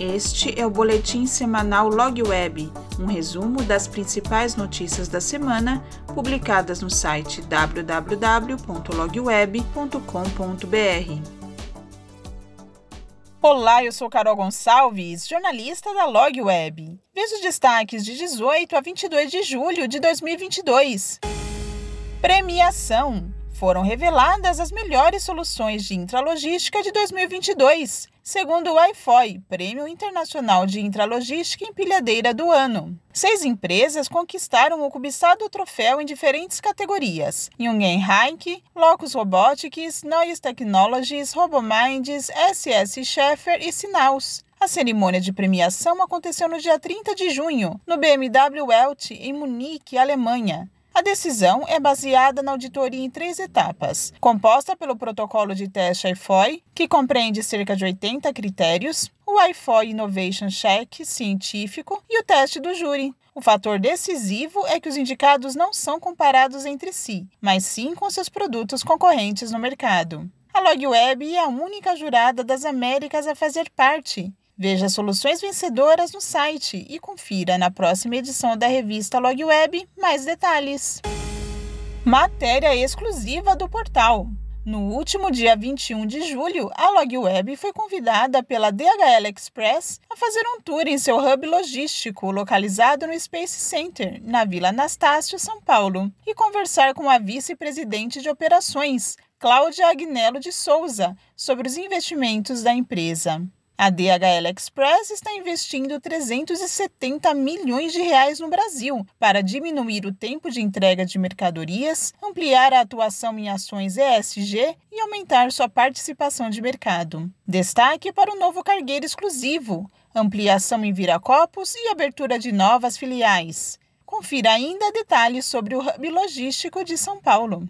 Este é o boletim semanal Log Web, um resumo das principais notícias da semana publicadas no site www.logweb.com.br. Olá, eu sou Carol Gonçalves, jornalista da Log Web. Veja os destaques de 18 a 22 de julho de 2022. Premiação foram reveladas as melhores soluções de intralogística de 2022, segundo o IFOI, Prêmio Internacional de Intralogística Empilhadeira do Ano. Seis empresas conquistaram o cobiçado troféu em diferentes categorias: Jungen Heinck, Locus Robotics, Noise Technologies, Robominds, SS Scheffer e Sinaus. A cerimônia de premiação aconteceu no dia 30 de junho, no BMW Welt, em Munique, Alemanha. A decisão é baseada na auditoria em três etapas, composta pelo protocolo de teste IFOI, que compreende cerca de 80 critérios, o IFOI Innovation Check científico e o teste do júri. O fator decisivo é que os indicados não são comparados entre si, mas sim com seus produtos concorrentes no mercado. A LogWeb é a única jurada das Américas a fazer parte, Veja soluções vencedoras no site e confira na próxima edição da revista Log Web mais detalhes. Matéria exclusiva do portal. No último dia 21 de julho, a LogWeb foi convidada pela DHL Express a fazer um tour em seu hub logístico localizado no Space Center, na Vila Anastácio, São Paulo, e conversar com a vice-presidente de operações, Cláudia Agnello de Souza, sobre os investimentos da empresa. A DHL Express está investindo 370 milhões de reais no Brasil para diminuir o tempo de entrega de mercadorias, ampliar a atuação em ações ESG e aumentar sua participação de mercado. Destaque para o novo cargueiro exclusivo, ampliação em Viracopos e abertura de novas filiais. Confira ainda detalhes sobre o hub logístico de São Paulo.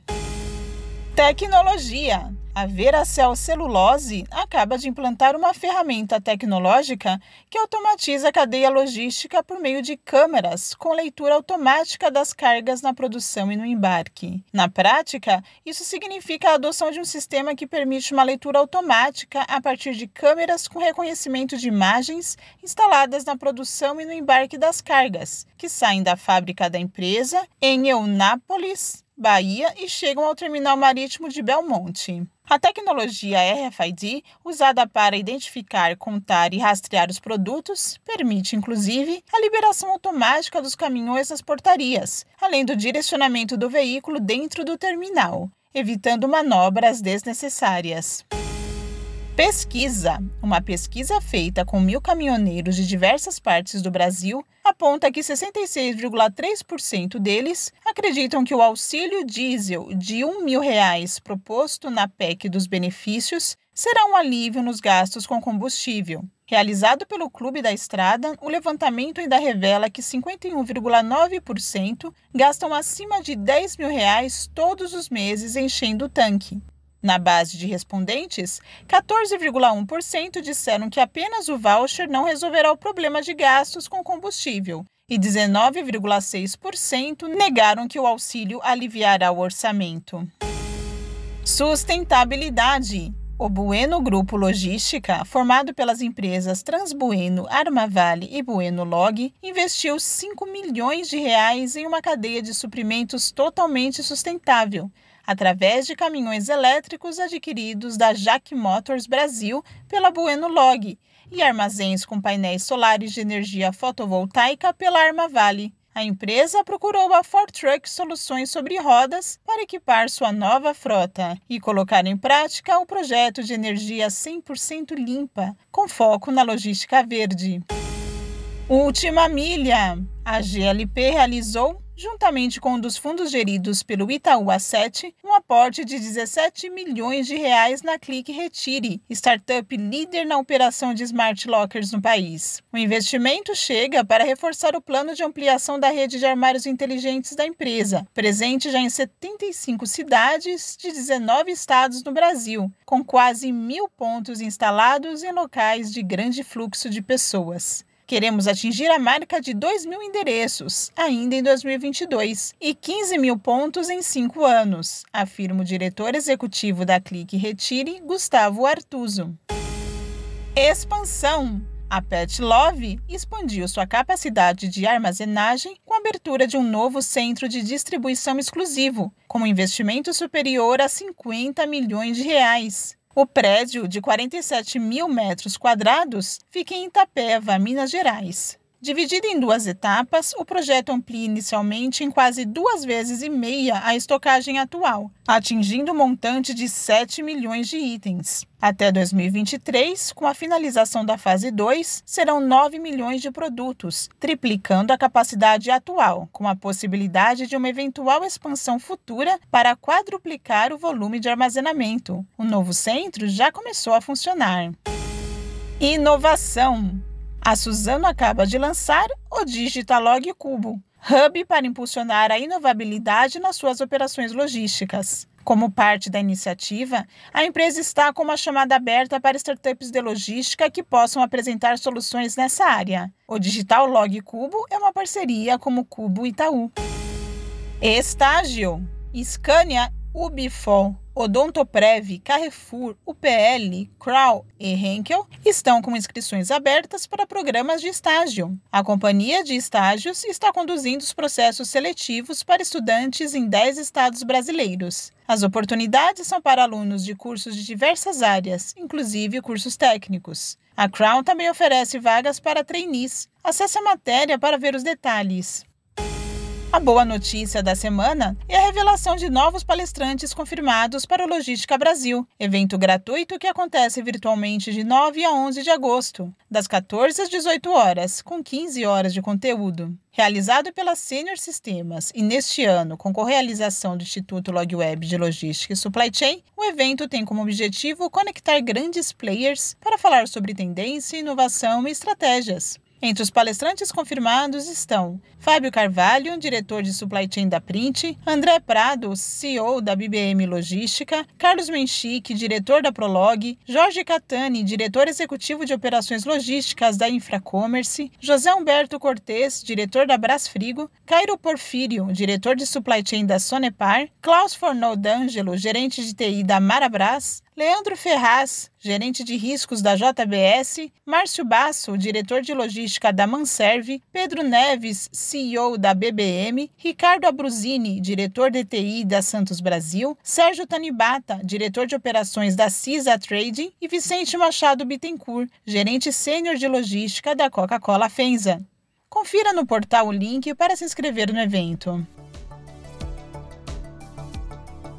Tecnologia. A Veracel Celulose acaba de implantar uma ferramenta tecnológica que automatiza a cadeia logística por meio de câmeras com leitura automática das cargas na produção e no embarque. Na prática, isso significa a adoção de um sistema que permite uma leitura automática a partir de câmeras com reconhecimento de imagens instaladas na produção e no embarque das cargas, que saem da fábrica da empresa em Eunápolis, Bahia e chegam ao terminal marítimo de Belmonte. A tecnologia RFID, usada para identificar, contar e rastrear os produtos, permite, inclusive, a liberação automática dos caminhões nas portarias, além do direcionamento do veículo dentro do terminal, evitando manobras desnecessárias. Pesquisa. Uma pesquisa feita com mil caminhoneiros de diversas partes do Brasil aponta que 66,3% deles acreditam que o auxílio diesel de um mil reais proposto na PEC dos benefícios será um alívio nos gastos com combustível. Realizado pelo Clube da Estrada, o levantamento ainda revela que 51,9% gastam acima de 10 mil reais todos os meses enchendo o tanque. Na base de respondentes, 14,1% disseram que apenas o voucher não resolverá o problema de gastos com combustível e 19,6% negaram que o auxílio aliviará o orçamento. Sustentabilidade. O Bueno Grupo Logística, formado pelas empresas Transbueno, Armavale e Bueno Log, investiu 5 milhões de reais em uma cadeia de suprimentos totalmente sustentável, através de caminhões elétricos adquiridos da Jack Motors Brasil pela Bueno Log e armazéns com painéis solares de energia fotovoltaica pela Armavale. A empresa procurou a Ford Truck Soluções sobre Rodas para equipar sua nova frota e colocar em prática o projeto de energia 100% limpa, com foco na logística verde. Última milha! A GLP realizou juntamente com um dos fundos geridos pelo Itaú A7, um aporte de 17 milhões de reais na Clique Retire, startup líder na operação de smart lockers no país. O investimento chega para reforçar o plano de ampliação da rede de armários inteligentes da empresa, presente já em 75 cidades de 19 estados no Brasil, com quase mil pontos instalados em locais de grande fluxo de pessoas. Queremos atingir a marca de 2 mil endereços, ainda em 2022, e 15 mil pontos em cinco anos, afirma o diretor executivo da Clique Retire, Gustavo Artuso. Expansão. A Pet Love expandiu sua capacidade de armazenagem com a abertura de um novo centro de distribuição exclusivo, com um investimento superior a 50 milhões de reais. O prédio, de 47 mil metros quadrados, fica em Itapeva, Minas Gerais. Dividido em duas etapas, o projeto amplia inicialmente em quase duas vezes e meia a estocagem atual, atingindo o um montante de 7 milhões de itens. Até 2023, com a finalização da fase 2, serão 9 milhões de produtos, triplicando a capacidade atual, com a possibilidade de uma eventual expansão futura para quadruplicar o volume de armazenamento. O novo centro já começou a funcionar. Inovação a Suzano acaba de lançar o Digitalog Cubo, hub para impulsionar a inovabilidade nas suas operações logísticas. Como parte da iniciativa, a empresa está com uma chamada aberta para startups de logística que possam apresentar soluções nessa área. O Digital Log Cubo é uma parceria com o Cubo Itaú. Estágio: Scania Ubifol, Odontoprev, Carrefour, UPL, Kroll e Henkel estão com inscrições abertas para programas de estágio. A companhia de estágios está conduzindo os processos seletivos para estudantes em 10 estados brasileiros. As oportunidades são para alunos de cursos de diversas áreas, inclusive cursos técnicos. A Crown também oferece vagas para trainees. Acesse a matéria para ver os detalhes. A boa notícia da semana é a revelação de novos palestrantes confirmados para o Logística Brasil, evento gratuito que acontece virtualmente de 9 a 11 de agosto, das 14 às 18 horas, com 15 horas de conteúdo. Realizado pela Senior Sistemas e neste ano com correalização do Instituto LogWeb de Logística e Supply Chain, o evento tem como objetivo conectar grandes players para falar sobre tendência, inovação e estratégias. Entre os palestrantes confirmados estão Fábio Carvalho, diretor de supply chain da Print, André Prado, CEO da BBM Logística, Carlos Menchique, diretor da Prolog, Jorge Catani, diretor executivo de operações logísticas da Infracommerce, José Humberto Cortes, diretor da Brasfrigo, Cairo Porfírio, diretor de supply chain da Sonepar, Klaus Fornol D'Angelo, gerente de TI da Marabras, Leandro Ferraz, gerente de riscos da JBS, Márcio Basso, diretor de logística da Manserve, Pedro Neves, CEO da BBM, Ricardo Abruzini, diretor de TI da Santos Brasil, Sérgio Tanibata, diretor de operações da CISA Trading e Vicente Machado Bittencourt, gerente sênior de logística da Coca-Cola Fenza. Confira no portal o link para se inscrever no evento.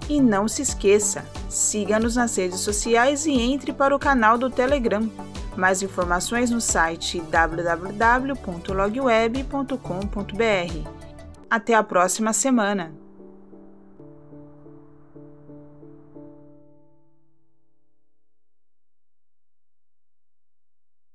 E não se esqueça, siga-nos nas redes sociais e entre para o canal do Telegram. Mais informações no site www.logweb.com.br. Até a próxima semana!